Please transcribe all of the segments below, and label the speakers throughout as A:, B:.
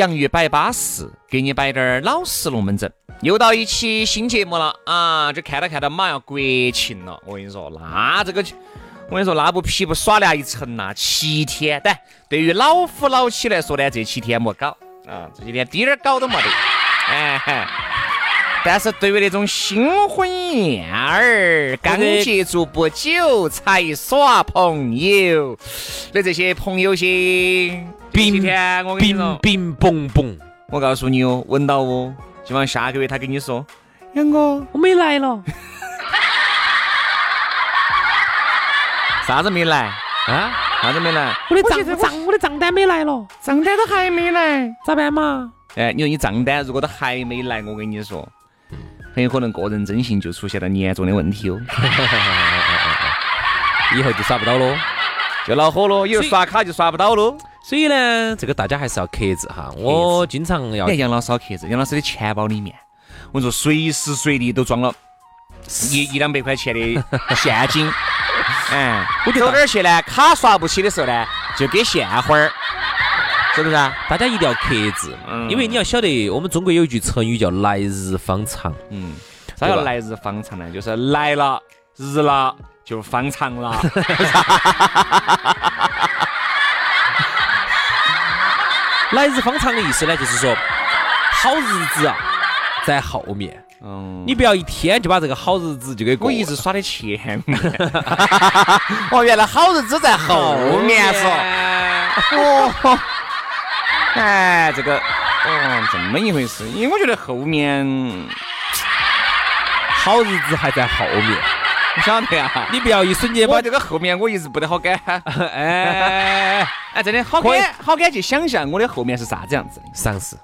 A: 洋芋摆巴适，给你摆点儿老式龙门阵。又到一期新节目了啊！就看到看到马上要国庆了，我跟你说，那这个我跟你说，那不皮不耍那一层呐，七天。但对于老夫老妻来说呢，这七天莫搞啊，这几天滴点儿搞都没得。哎，但是对于那种新婚燕尔，刚接触不久才耍朋友，的这些朋友些。
B: 冰天，我跟你说，冰冰嘣嘣，
A: 我告诉你哦，闻到哦，希望下个月他跟你说，杨哥，
C: 我没来了。
A: 啥子没来啊？啥子没来？
C: 我的账账，我的账单没来了，
A: 账单都还没来，
C: 咋办嘛？
A: 哎，你说你账单如果都还没来，我跟你说，很有可能个人征信就出现了严重的问题哦。
B: 以后就耍不到喽，
A: 就恼火喽，以后刷卡就刷不到喽。
B: 所以呢，这个大家还是要克制哈。我经常要。
A: 杨老师好克制，杨老师的钱包里面，我说随时随地都装了一一两百块钱的现金。哎，我走哪儿去呢？卡刷不起的时候呢，就给现花儿，是不是啊？
B: 大家一定要克制，因为你要晓得，我们中国有一句成语叫“来日方长”。
A: 嗯，啥叫来日方长呢？就是来了日了就方长了。
B: 来日方长的意思呢，就是说好日子啊在后面。嗯，你不要一天就把这个好日子就给过。
A: 我一直耍的前面。哦，原来好日子在后面是哦。哎，这个哦，这么一回事。因为我觉得后面
B: 好日子还在后面。
A: 你晓得呀？
B: 你不要一瞬间
A: 把这个后面我一直不得好感。哎 哎，真的好感好感去想象我的后面是啥子样子的。
B: 尝试，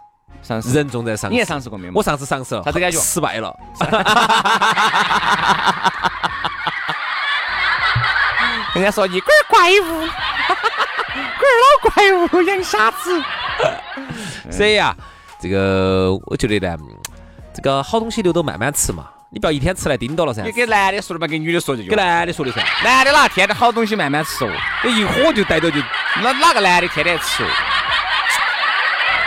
A: 尝试，
B: 人重在尝试。
A: 你也尝试过没有？
B: 我上次尝试了，
A: 啥子感觉？
B: 失败了。
A: 人家说你龟儿怪物，龟儿老怪物养傻子。
B: 所以啊，这个我觉得呢，这个好东西留到慢慢吃嘛。你不要一天吃来盯到了噻。
A: 你给男的说的嘛，给女的说就。
B: 给男的说的噻。
A: 男的哪天的好东西慢慢吃哦，
B: 这一火就逮到就。
A: 哪哪个男的天天吃哦？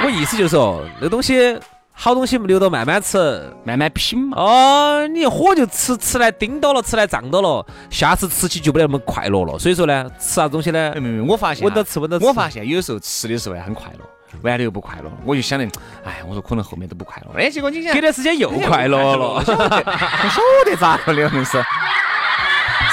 B: 我意思就是说，那东西好东西留到慢慢吃，
A: 慢慢品嘛。
B: 哦，你一火就吃，吃来盯到了，吃来胀到了，下次吃起就不那么快乐了。所以说呢，吃啥东西呢？
A: 没没，我发现。
B: 闻到吃，闻到吃。
A: 我发现有时候吃的时候还很快乐。玩的又不快乐，我就想的，哎，我说可能后面都不快乐。哎，结果你想，
B: 隔段时间又快乐了，
A: 晓得咋个的，真是。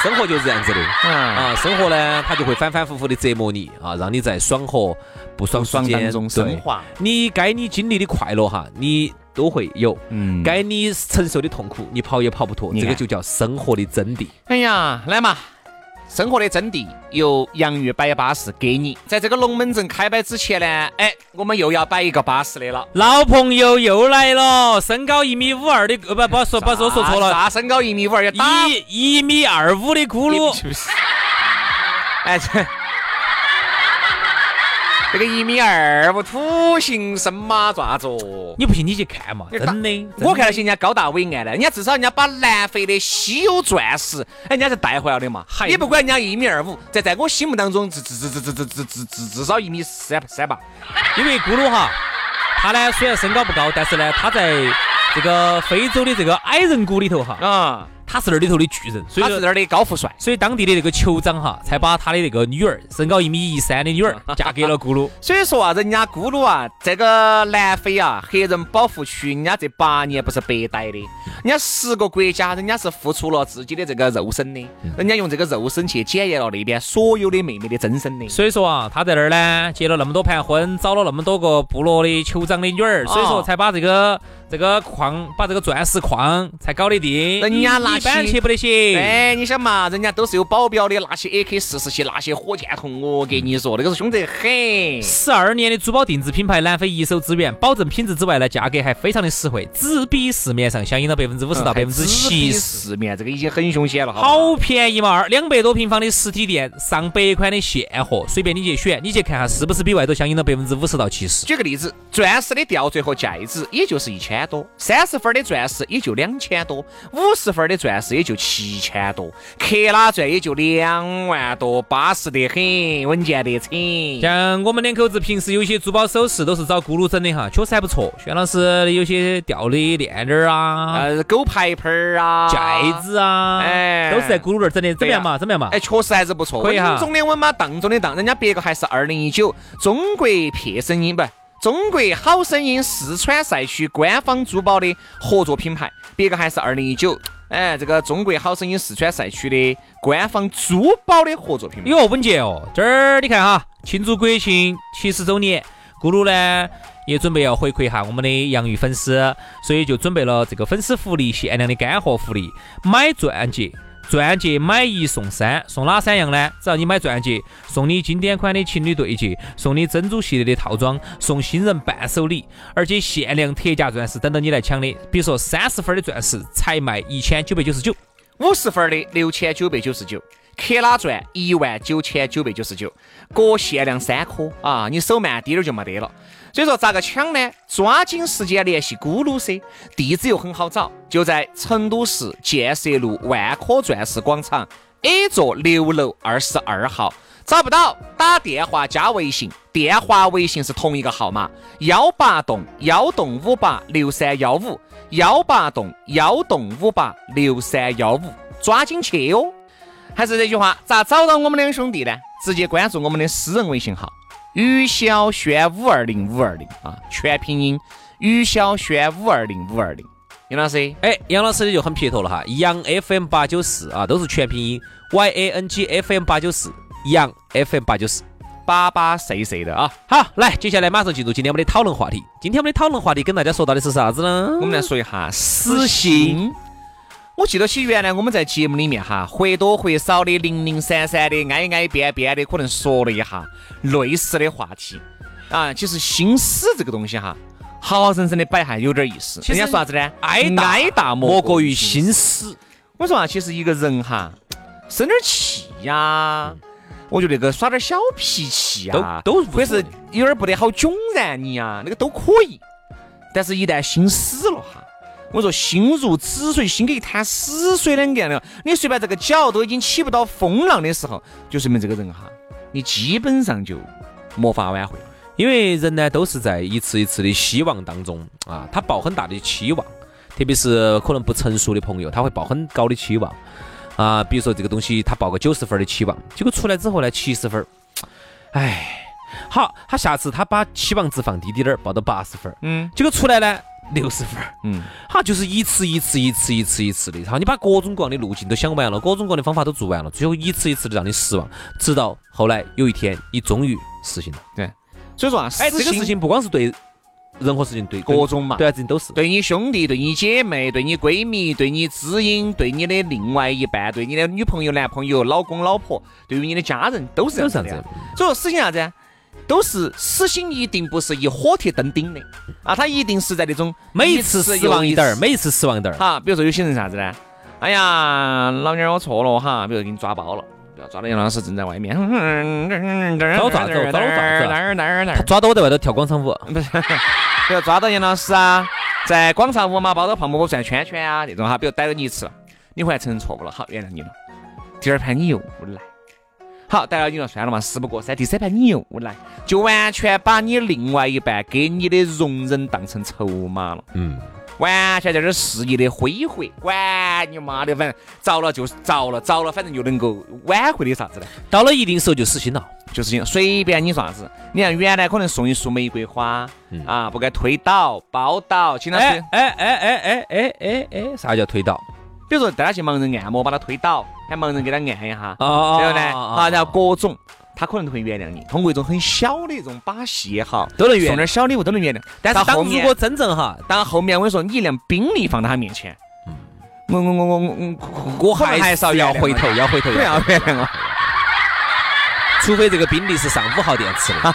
B: 生活就是这样子的啊，生活呢，它就会反反复复的折磨你啊，让你在爽和不爽
A: 爽当中升华。
B: 你该你经历的快乐哈，你都会有；嗯，该你承受的痛苦，你跑也跑不脱。这个就叫生活的真谛。
A: 哎呀，来嘛。生活的真谛由洋芋摆巴士给你。在这个龙门阵开摆之前呢，哎，我们又要摆一个巴适的了。
C: 老朋友又来了，身高一米五二的，不不说不说说错了，
A: 啥身高一米五二要
C: 打一一米二五的咕噜。
A: 哎这。这个一米二五土行神马爪子？
C: 你不信你去看嘛，真的。
A: 我看那些人家高大伟岸的，人家至少人家把南非的稀有钻石，哎，人家是带回来的嘛。你不管人家一米二五，在在我心目当中，至至至至至至至至至至少一米三三吧。
C: 因为咕噜哈，他呢虽然身高不高，但是呢他在这个非洲的这个矮人谷里头哈啊。
B: 他是那儿里头的巨人，所以
A: 他是那儿的高富帅。
B: 所以当地的那个酋长哈，才把他的那个女儿，身高一米一三的女儿 嫁给了咕噜。
A: 所以说啊，人家咕噜啊，这个南非啊，黑人保护区，人家这八年不是白待的，人家十个国家，人家是付出了自己的这个肉身的，人家用这个肉身去检验了那边所有的妹妹的真身的。
B: 所以说啊，他在那儿呢，结了那么多盘婚，找了那么多个部落的酋长的女儿，所以说才把这个这个矿，把这个钻石矿才搞得定。
A: 人家拿
B: 一般
A: 起
B: 去不得行。
A: 哎，你想嘛，人家都是有保镖的，拿些 AK 四十七，那些火箭筒，我给你说，那个是凶得很。
B: 十二年的珠宝定制品牌，南非一手资源，保证品质之外呢，价格还非常的实惠，只比市面上相应的百分之五十到百分之七十。
A: 市面这个已经很凶险了，好
B: 便宜嘛！二两百多平方的实体店，上百款的现货，随便你去选，你去看下是不是比外头相应的百分之五十到七十。
A: 举个例子，钻石的吊坠和戒指也就是一千多，三十分的钻石也就两千多，五十分的钻石也就七千多，克拉钻也就两万多，巴适得很，稳健得很。
B: 像我们两口子平时有些珠宝首饰都是找咕噜整的哈，确实还不错。轩老师有些吊的链链儿啊，
A: 呃，狗牌牌儿啊，
B: 戒指啊，
A: 哎
B: 都是在咕噜那儿整的，怎么样嘛？怎么样嘛？
A: 哎，确实还是不错，
B: 可以哈
A: 稳中的稳嘛，当中的当，人家别个还是二零一九中国撇声音不？中国好声音四川赛区官方珠宝的合作品牌，别个还是二零一九，哎，这个中国好声音四川赛区的官方珠宝的合作品牌。
B: 哟，稳健哦！这儿你看哈，庆祝国庆七十周年，咕噜呢也准备要回馈一下我们的洋芋粉丝，所以就准备了这个粉丝福利，限量的干货福利，买钻戒。钻戒买一送三，送哪三样呢？只要你买钻戒，送你经典款的情侣对戒，送你珍珠系列的套装，送新人伴手礼，而且限量特价钻石等着你来抢的。比如说三十分的钻石才卖一千九百九十九，
A: 五十分的六千九百九十九，克拉钻一万九千九百九十九，各限量三颗啊！你手慢滴点儿就没得了。所以说咋个抢呢？抓紧时间联系咕噜噻，地址又很好找，就在成都市建设路万科钻石广场 A 座六楼二十二号。找不到，打电话加微信，电话微信是同一个号码：幺八栋幺栋五八六三幺五，幺八栋幺栋五八六三幺五，抓紧去哦！还是这句话，咋找到我们两兄弟呢？直接关注我们的私人微信号。于小轩五二零五二零啊，全拼音于小轩五二零五二零。杨老师，
B: 哎，杨老师的就很撇脱了哈，杨 FM 八九四啊，都是全拼音 Y A N G F M 八九四，杨 FM 八九四。
A: 巴巴碎碎的啊！
B: 好，来，接下来马上进入今天我们的讨论话题。今天我们的讨论话题跟大家说到的是啥子呢？
A: 我们来说一下私信。我记得起原来我们在节目里面哈，或多或少的零零散散的、挨挨边边的，可能说了一下类似的话题啊。其实心思这个东西哈，好好生生的摆还有点意思。人家说啥子呢？
B: 挨大
A: 挨大
B: 莫过于
A: 心
B: 心死。
A: 我说啊，其实一个人哈，生点气呀，我觉得那个耍点小脾气啊，
B: 都都
A: 或者是有点不得好囧然你啊，那个都可以。但是，一旦心死了哈，我说心如止水，心跟一滩死水两个样的，你随便这个脚都已经起不到风浪的时候，就说明这个人哈，你基本上就没法挽回。了。
B: 因为人呢都是在一次一次的希望当中啊，他抱很大的期望，特别是可能不成熟的朋友，他会抱很高的期望。啊。比如说这个东西，他抱个九十分的期望，结果出来之后呢，七十分，哎，好，他下次他把期望值放低滴点儿，报到八十分，
A: 嗯。
B: 结果出来呢六十分，
A: 嗯，
B: 好，就是一次一次一次一次一次的，然后，你把各种各样的路径都想完了，各种各样的方法都做完了，最后一次一次的让你失望，直到后来有一天你终于实行了。
A: 对。所以说啊，
B: 哎，这个事情不光是对任何事情，对
A: 各种嘛
B: 对啊，事情都是。
A: 对你兄弟、对你姐妹、对你闺蜜、对你知音、对你的另外一半、对你的女朋友、男朋友、老公、老婆，对于你的家人都是这样子的
B: 都这样子。
A: 所以说实行啥子？都是死心，一定不是一火铁登顶的啊，他一定是在那种
B: 每一次失望一点儿，每一次失望一点儿。
A: 哈，比如说有些人啥子呢？哎呀，老娘儿我错了哈，比如说给你抓包了。抓到杨老师正在外面，
B: 找咋子找咋子
A: 哪儿哪儿哪儿
B: 抓到我在外头跳广场舞，
A: 不是，比如抓到杨老师啊，在广场舞嘛，包着泡沫转圈圈啊，这种哈，比如逮到你一次了，你回来承认错误了，好，原谅你了。第二盘你又来，好，逮到你了，算了嘛，事不过三。第三盘你又来，就完全把你另外一半给你的容忍当成筹码了，
B: 嗯，
A: 完全在这儿肆意的挥霍，管你妈的，反正遭了就着了，着了反正就能够挽回的啥子呢？
B: 到了一定时候就死心了。
A: 就是这样，随便你啥子。你看原来可能送一束玫瑰花啊，不该推倒、抱倒，请他
B: 哎。哎哎哎哎哎哎哎，啥叫推倒？
A: 比如说带他去盲人按摩，把他推倒，喊盲人给他按一下，
B: 哦
A: 对不对？
B: 哦
A: 好，然后各种。他可能会原谅你，通过一种很小的一种把戏也好，
B: 都能原谅
A: 送点小礼物都能原谅。
B: 但是当如果真正哈，
A: 当后面我跟你说，你一辆宾利放到他面前，我我我我我
B: 还是要回头，要回头，
A: 不要原谅我。
B: 除非这个宾利是上五号电池的，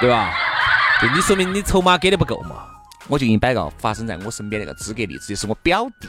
B: 对吧？就你说明你筹码给的不够嘛，
A: 我就给你摆个发生在我身边那个资格例子，就是我表弟，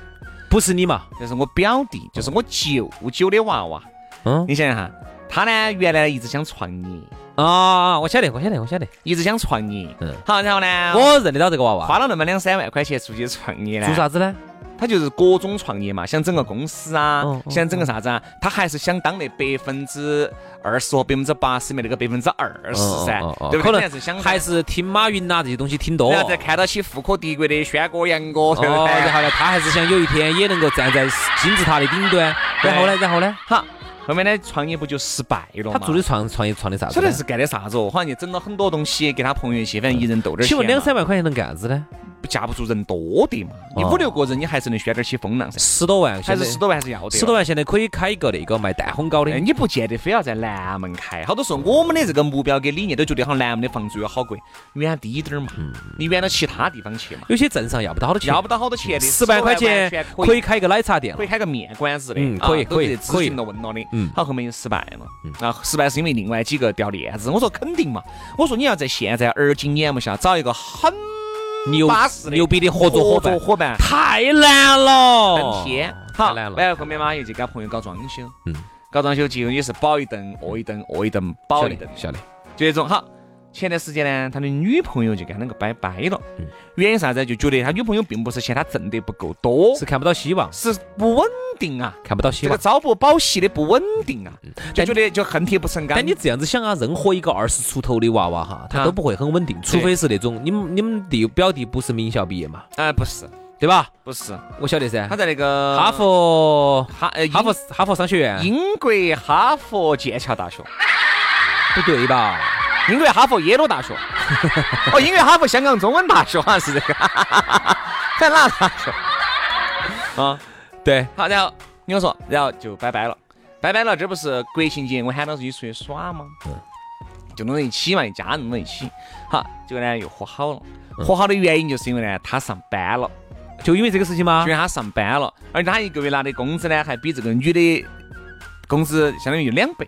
B: 不是你嘛？
A: 就是我表弟，就是我舅舅的娃娃。
B: 嗯
A: 你想想哈，他呢原来一直想创业，
B: 啊，我晓得，我晓得，我晓得，
A: 一直想创业。
B: 嗯
A: 好，然后呢，
B: 我认得到这个娃娃。
A: 花了那么两三万块钱出去创业呢，
B: 做啥子呢？
A: 他就是各种创业嘛，想整个公司啊，
B: 哦哦
A: 想整个啥子啊，他还是想当那百分之二十和百分之八十里面那个百分之二十噻对不对？
B: 可能
A: 还是想
B: 还是听马云呐这些东西听多。
A: 然后再看到起富可敌国的轩哥、杨哥，对对？
B: 然后呢，他还是想有一天也能够站在金字塔的顶端。然后呢，然后呢，
A: 好，后面呢创业不就失败了嘛？
B: 他做的创创业创的啥子呢？
A: 晓得是干的啥子哦？好像就整了很多东西，给他朋友一些，反正一人斗点钱。
B: 请问两三万块钱能干啥子呢？
A: 架不住人多的嘛，你
B: 哦
A: 五六个人，你还是能宣点起风浪噻。
B: 十多万，
A: 还是十多万还是要的。
B: 十多万，现在可以开一个那个卖蛋烘糕的。
A: 哎，。你不见得非要在南门开，好多时候我们的这个目标跟理念都觉得好像南门的房租要好贵，远低点儿嘛，你远到其他地方去嘛，
B: 有些镇上要不到好多钱，
A: 要不到好多钱的，
B: 十万块钱可以。开一个奶茶店
A: 可以开个面馆子的，
B: 嗯可以可以可以。
A: 是资金都问了的，
B: 嗯。
A: 好，后面就失败了，啊，失败是因为另外几个掉链子，我说肯定嘛，我说你要在现在而今眼目下找一个很
B: 牛
A: 巴适的
B: 牛逼的合作伙伴，
A: 伙伴，
B: 太难了，
A: 登天。好，
B: 太难了。
A: 然后后面嘛又去给朋友搞装修，
B: 嗯，
A: 搞装修结果也是饱一顿，饿一顿，饿一顿，饱一顿，
B: 晓得。
A: 就这种好。前段时间呢，他的女朋友就跟他两个掰掰了，
B: 嗯。
A: 原因啥子？就觉得他女朋友并不是嫌他挣得不够多，
B: 是看不到希望，
A: 是不稳定啊，
B: 看不到希望。
A: 这个朝不保夕的不稳定啊，就觉得就恨铁不成钢。
B: 但你这样子想啊，任何一个二十出头的娃娃哈，他
A: 啊。
B: 都不会很稳定，除非是那种你们你们弟表弟不是名校毕业嘛，
A: 啊，不是，
B: 对吧？
A: 不是，
B: 我晓得噻。
A: 他，在那个
B: 哈佛
A: 哈呃
B: 哈佛哈佛商学院，
A: 英国哈佛剑桥大学，
B: 不对吧？
A: 英国哈佛耶鲁大学，哦，英国哈佛香港中文大学好像是这个，在哪大学？啊，
B: 对，
A: 好，然后你跟我说，然后就拜拜了，拜拜了，这不是国庆节我喊到自己出去耍吗？就弄到一起嘛，一家人弄到一起，好，结果呢又和好了，和好的原因就是因为呢他上班了。
B: 就因为这个事情吗
A: 因？为他上班了，而且他一个月拿的工资呢，还比这个女的工资相当于两倍。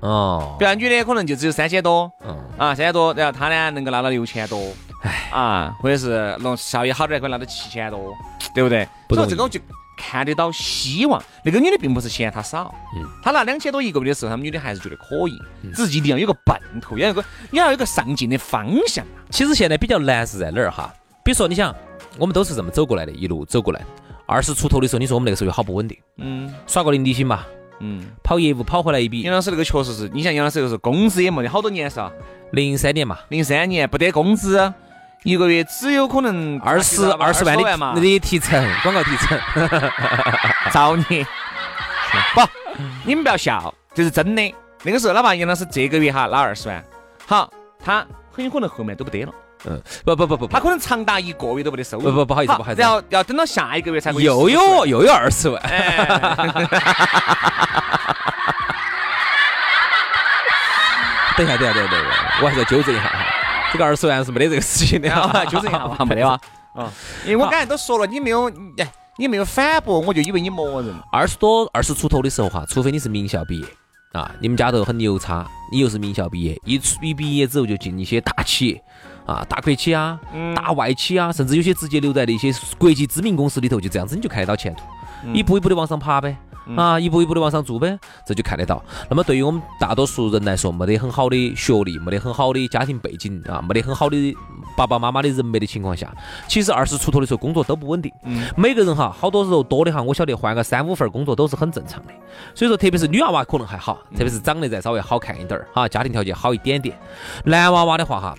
B: 哦，
A: 比如女的可能就只有三千多
B: 嗯，
A: 啊，三千多，然后他呢能够拿到六千多，哎啊，或者是弄效益好点儿可以拿到七千多，对不对？
B: 不
A: 所以这个我就看得到希望。那个女的并不是嫌他少，
B: 嗯
A: 她拿两千多一个月的时候，他们女的还是觉得可以，只是一定要有个奔头，要有个你要有个上进的方向。
B: 其实现在比较难是在哪儿哈？比如说，你想，我们都是这么走过来的，一路走过来。二十出头的时候，你说我们那个时候又好不稳定，
A: 嗯
B: 耍个零底薪嘛，
A: 嗯，
B: 跑业务跑回来一笔
A: 杨，老师那个确实是，你像杨老师这个是工资也没得好多年是吧？
B: 零三年嘛，
A: 零三年不得工资，一个月只有可能
B: 二十二十万的提成，广告提成，
A: 造孽。不，你们不要笑，这是真的。那个时候，哪怕杨老师这个月哈拿二十万，好，他很有可能后面都不得了，
B: 嗯，不不不不不，
A: 他可能长达一个月都没得收入。
B: 不不不好意思不好意思。
A: 然后要等到下一个月才会
B: 又有又有二十万，
A: 哎，
B: 等一下等一下等一下等一下，我还是要纠正一下哈，这个二十万是没得这个事情的。哈，
A: 纠正一下吧，没得吧？啊，因为我刚才都说了，你没有，哎，你没有反驳，我就以为你默认。
B: 二十多二十出头的时候哈，除非你是名校毕业。啊，你们家头很牛叉，你又是名校毕业，一出一毕业之后就进一些大企业啊，大国企啊、
A: 嗯
B: 大外企啊，甚至有些直接留在那些国际知名公司里头，就这样子你就看得到前途，
A: 嗯
B: 一步一步的往上爬呗。啊，一步一步的往上做呗，这就看得到。那么对于我们大多数人来说，没得很好的学历，没得很好的家庭背景啊，没得很好的爸爸妈妈的人脉的情况下，其实二十出头的时候工作都不稳定。
A: 嗯
B: 每个人哈，好多时候多的哈，我晓得换个三五份工作都是很正常的。所以说，特别是女娃娃可能还好，特别是长得再稍微好看一点儿哈，家庭条件好一点点。男娃娃的话哈，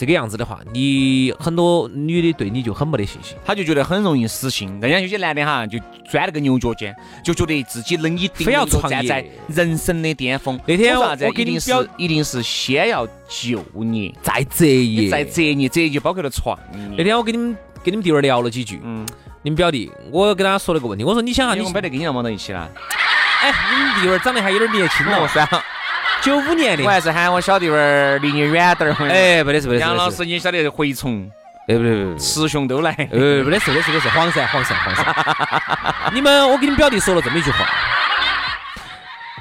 B: 这个样子的话，你很多女的对你就很没得信心。
A: 她就觉得很容易死心。人家有些男的哈，就钻了个牛角尖，就觉得自己能以
B: 非要创业
A: 站在人生的巅峰。
B: 那天
A: 我？
B: 我给
A: 一定是
B: 你表
A: 一定是先要就业，
B: 再择业，
A: 再择业，择业就包括了创业。
B: 那天我跟你们跟你们弟儿聊了几句，
A: 嗯，
B: 你们表弟，我跟他说了个问题，我说你想啊，你
A: 我们摆得跟你要忙到一起了。
B: 哎，你们弟儿长得还有点年轻
A: 哦，
B: 了，
A: 算了，
B: 九五年的
A: 我，还是喊我小弟儿离你远点儿。
B: 哎，不得事不得事，
A: 杨老师，你晓得蛔虫、
B: 哎不对不对，
A: 雌雄都来。
B: 呃不得事没得事没得事，黄鳝黄鳝黄鳝，你们我给你们表弟说了这么一句话，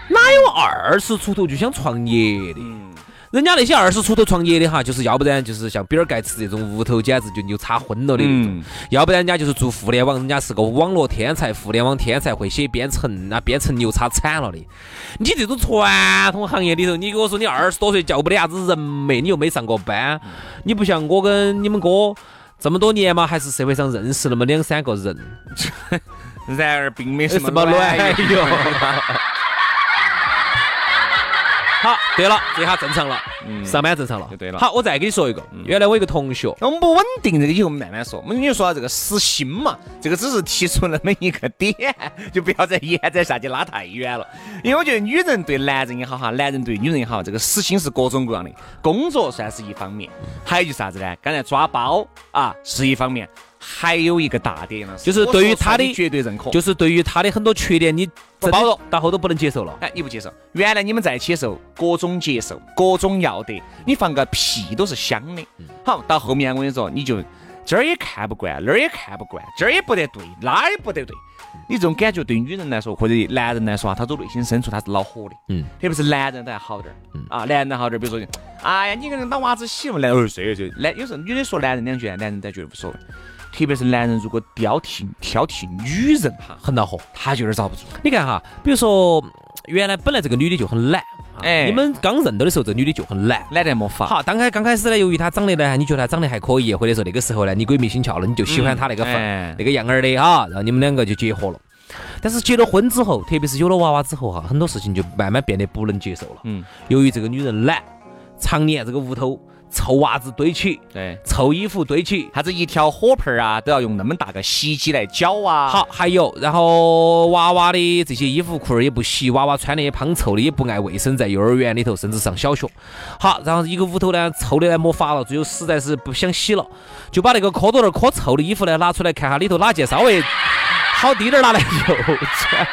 B: 哪有二十出头就想创业的？
A: 嗯，
B: 人家那些二十出头创业的哈，就是要不然就是像比尔盖茨这种屋头简直就牛叉昏了的那种，
A: 嗯
B: 要不然人家就是做互联网，人家是个网络天才，互联网天才，会写编程，那编程牛叉惨了的。你这种传统行业里头，你跟我说你二十多岁叫不得啥子人脉，你又没上过班，你不像我跟你们哥这么多年嘛，还是社会上认识那么两三个人，
A: 然而并没什么
B: 什么卵
A: 卵
B: 用。好，对了，这下正常了，嗯上班正常了，
A: 就对了
B: 好，我再给你说一个，原来我一个同学，
A: 那我们不稳定这个以后我们慢慢说。我们就说到这个实心嘛，这个只是提出那么一个点，就不要再延展下去拉太远了。因为我觉得女人对男人也好哈，男人对女人也好，这个私心是各种各样的。工作算是一方面，还有就是啥子呢？刚才抓包啊是一方面，还有一个大点呢，
B: 就是对于他的
A: 绝对认可，
B: 就是对于他的很多缺点，你
A: 不包容，
B: 到后头不能接受了。
A: 哎，你不接受？原来你们在一起的时候，各种接受，各种要得，你放个屁都是香的。好，到后面我跟你说，你就这儿也看不惯，那儿也看不惯，这儿也不得对，那儿也不得对。你这种感觉对女人来说，或者男人来说啊，他都内心深处他是恼火的。
B: 嗯，
A: 特别是男人都还好点儿。啊，男人好点儿，比如说，哎呀，你个人当娃子媳妇，男儿睡睡。男有时候女的说男人两句，男人才觉得无所谓。特别是男人如果挑剔挑剔女人哈，
B: 很恼火。
A: 他就有点遭不住。
B: 你看哈，比如说原来本来这个女的就很懒，
A: 哎
B: 你们刚认到的时候，这女的就很懒。
A: 懒得没法。
B: 好，刚开刚开始呢，由于她长得呢，你觉得她长得还可以，或者说那个时候呢，你鬼迷心窍了，你就喜欢她那个范、
A: 哎
B: 那个样儿的哈，然后你们两个就结合了。但是结了婚之后，特别是有了娃娃之后哈，很多事情就慢慢变得不能接受了。
A: 嗯，
B: 由于这个女人懒，常年这个屋头臭袜子堆起，
A: 对。
B: 臭衣服堆起，
A: 啥子一条火盆儿啊，都要用那么大个洗衣机来搅啊。，
B: 好，还有，然后娃娃的这些衣服裤儿也不洗，娃娃穿的也胖臭的，也不爱卫生，在幼儿园里头，甚至上小学。好，然后一个屋头呢，臭的呢没法了，最后实在是不想洗了，就把那个磕到那儿磕臭的衣服呢拿出来看下里头哪件稍微好滴点儿拿来 又穿。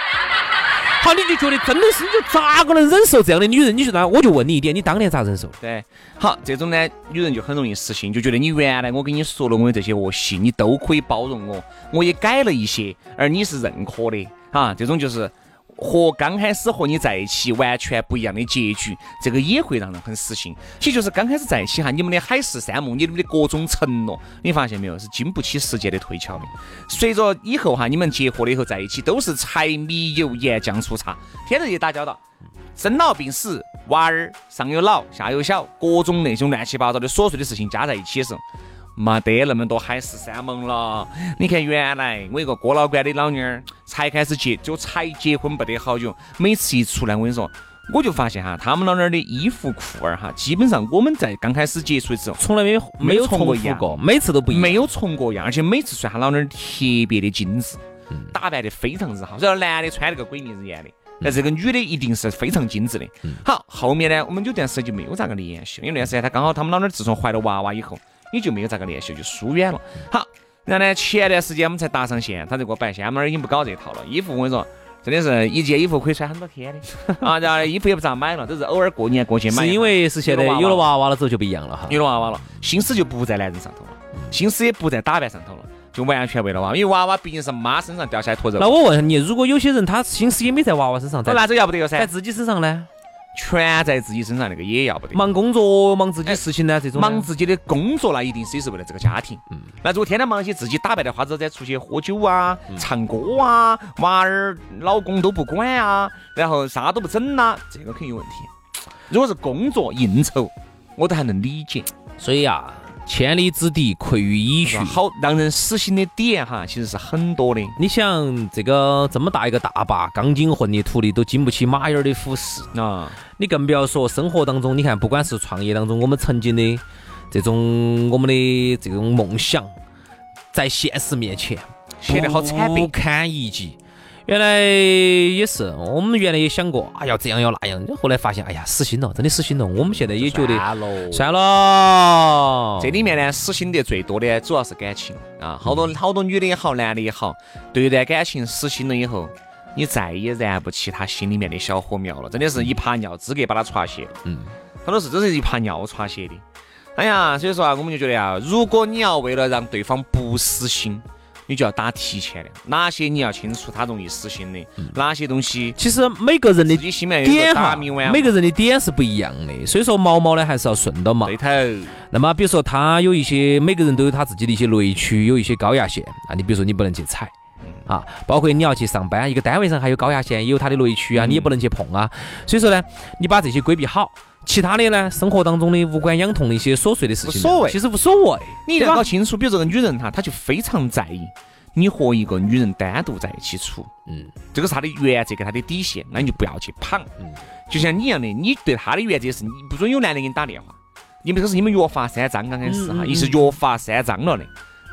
B: 好，你就觉得真的是，你就咋个能忍受这样的女人？你就那我就问你一点，你当年咋忍受？
A: 对，好，这种呢，女人就很容易失信，就觉得你原来我跟你说了我的这些恶习，你都可以包容我，我也改了一些，而你是认可的，哈，这种就是和刚开始和你在一起完全不一样的结局，这个也会让人很死心。其实就是刚开始在一起哈，你们的海誓山盟，你们的各种承诺，你发现没有，是经不起时间的推敲的。随着以后哈，你们结合了以后在一起，都是柴米油盐酱醋茶，天天去打交道。生老病死，娃儿上有老下有小，各种那种乱七八糟的琐碎的事情加在一起的时候，没得那么多海誓山盟了。你看，原来我一个哥老倌的老妞儿，才开始结就才结婚不得好久，每次一出来，我跟你说，我就发现哈，他们老妞儿的衣服裤儿哈，基本上我们在刚开始接触的时候。
B: 从来没有
A: 没有
B: 重复过，每次都不一样。
A: 没有重过样，而且每次穿他老妞儿特别的精致，打扮的非常之好。虽然男的穿那个鬼迷日眼的，但这个女的一定是非常精致的。好，后面呢，我们有段时间就没有咋个联系，因为那段时间他刚好他们老妞儿自从怀了娃娃以后，也就没有咋个联系，就疏远了。好，然后呢，前段时间我们才搭上线，他就给我摆，现在我们那儿已经不搞这套了，衣服我跟你说。真的是一件衣服可以穿很多天的 啊！然后衣服也不咋买了，都是偶尔过年过节买。
B: 是因为是现在有了娃娃了之后就不一样了哈。
A: 有了娃娃了，心思就不在男人上头了，心思也不在打扮上头了，就完全为了娃娃，因为娃娃毕竟是妈身上掉下来坨肉。
B: 那我问你，如果有些人他心思也没在娃娃身上，在
A: 那这要不得了噻，
B: 在自己身上呢？
A: 全在自己身上那个也要不得。
B: 忙工作、忙自己事情呢？这种
A: 忙自己的工作，那一定是也是为了这个家庭。嗯，那如果天天忙些自己打扮的花子再出去喝酒啊、唱歌啊，娃儿、老公都不管啊，然后啥都不整呐、这个肯定有问题。如果是工作应酬，我都还能理解。
B: 所以啊，千里之堤溃于蚁穴。
A: 好让人死心的点哈，其实是很多的。
B: 你想这个这么大一个大坝，钢筋混凝土的都经不起马眼儿的腐蚀，
A: 啊，
B: 你更不要说生活当中，你看不管是创业当中，我们曾经的这种我们的这种梦想，在现实面前
A: 显得好惨白
B: 不堪一击。原来也是，我们原来也想过，哎呀这样要那样，后来发现，哎呀，死心了，真的死心了。我们现在也觉得
A: 算了这里面呢，死心得最多的主要是感情啊，好多好多女的也好，男的也好，对一段感情死心了以后，你再也燃不起他心里面的小火苗了，真的是一泡尿资格把他戳泄了。嗯，很多是真是一泡尿戳泄的。哎呀，所以说啊，我们就觉得啊，如果你要为了让对方不死心，你就要打提前量，哪些你要清楚他容易死心的，哪些东西
B: 其实每个人的点每个人的点是不一样的，所以说毛毛呢还是要顺到嘛
A: 对。头，
B: 那么比如说他有一些，每个人都有他自己的一些雷区，有一些高压线啊。你比如说你不能去踩啊，包括你要去上班，一个单位上还有高压线，也有它的雷区啊，你也不能去碰啊。所以说呢，你把这些规避好，其他的呢，生活当中的无关痒痛的一些琐碎的事情，
A: 无所谓
B: 其实无所谓。
A: 你要搞清楚，比如这个女人哈，她就非常在意你和一个女人单独在一起处，
B: 嗯，
A: 这个是她的原则跟她的底线，那你就不要去捧。嗯，就像你一样的，你对她的原则是你不准有男的给你打电话，你们这个是你们约法三章，刚开始哈，一是约法三章了的。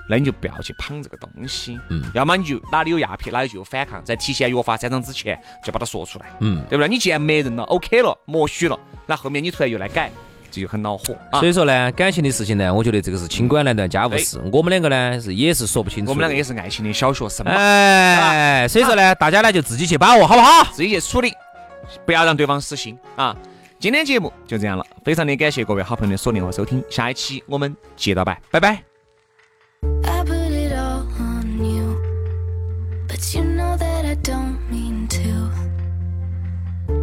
A: 那你就不要去捧这个东西，嗯，要么你就哪里有鸦片，哪里就有反抗，在提前约法三章之前就把它说出来，
B: 嗯，
A: 对不对？你既然默认了，OK 了，默许了，那后面你突然又来改，这就很恼火啊。
B: 所以说呢，感情的事情呢，我觉得这个是清官难断家务事。我们两个呢是也是说不清楚。
A: 我们两个也是爱情的小学生嘛，
B: 哎，所以说呢，大家呢就自己去把握，好不好？
A: 自己去处理，不要让对方死心啊。今天节目就这样了，非常的感谢各位好朋友的锁定和收听，下一期我们接着拜，拜拜。
D: Don't mean to.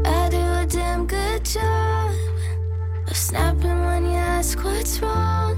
D: I do a damn good job of snapping when you ask what's wrong.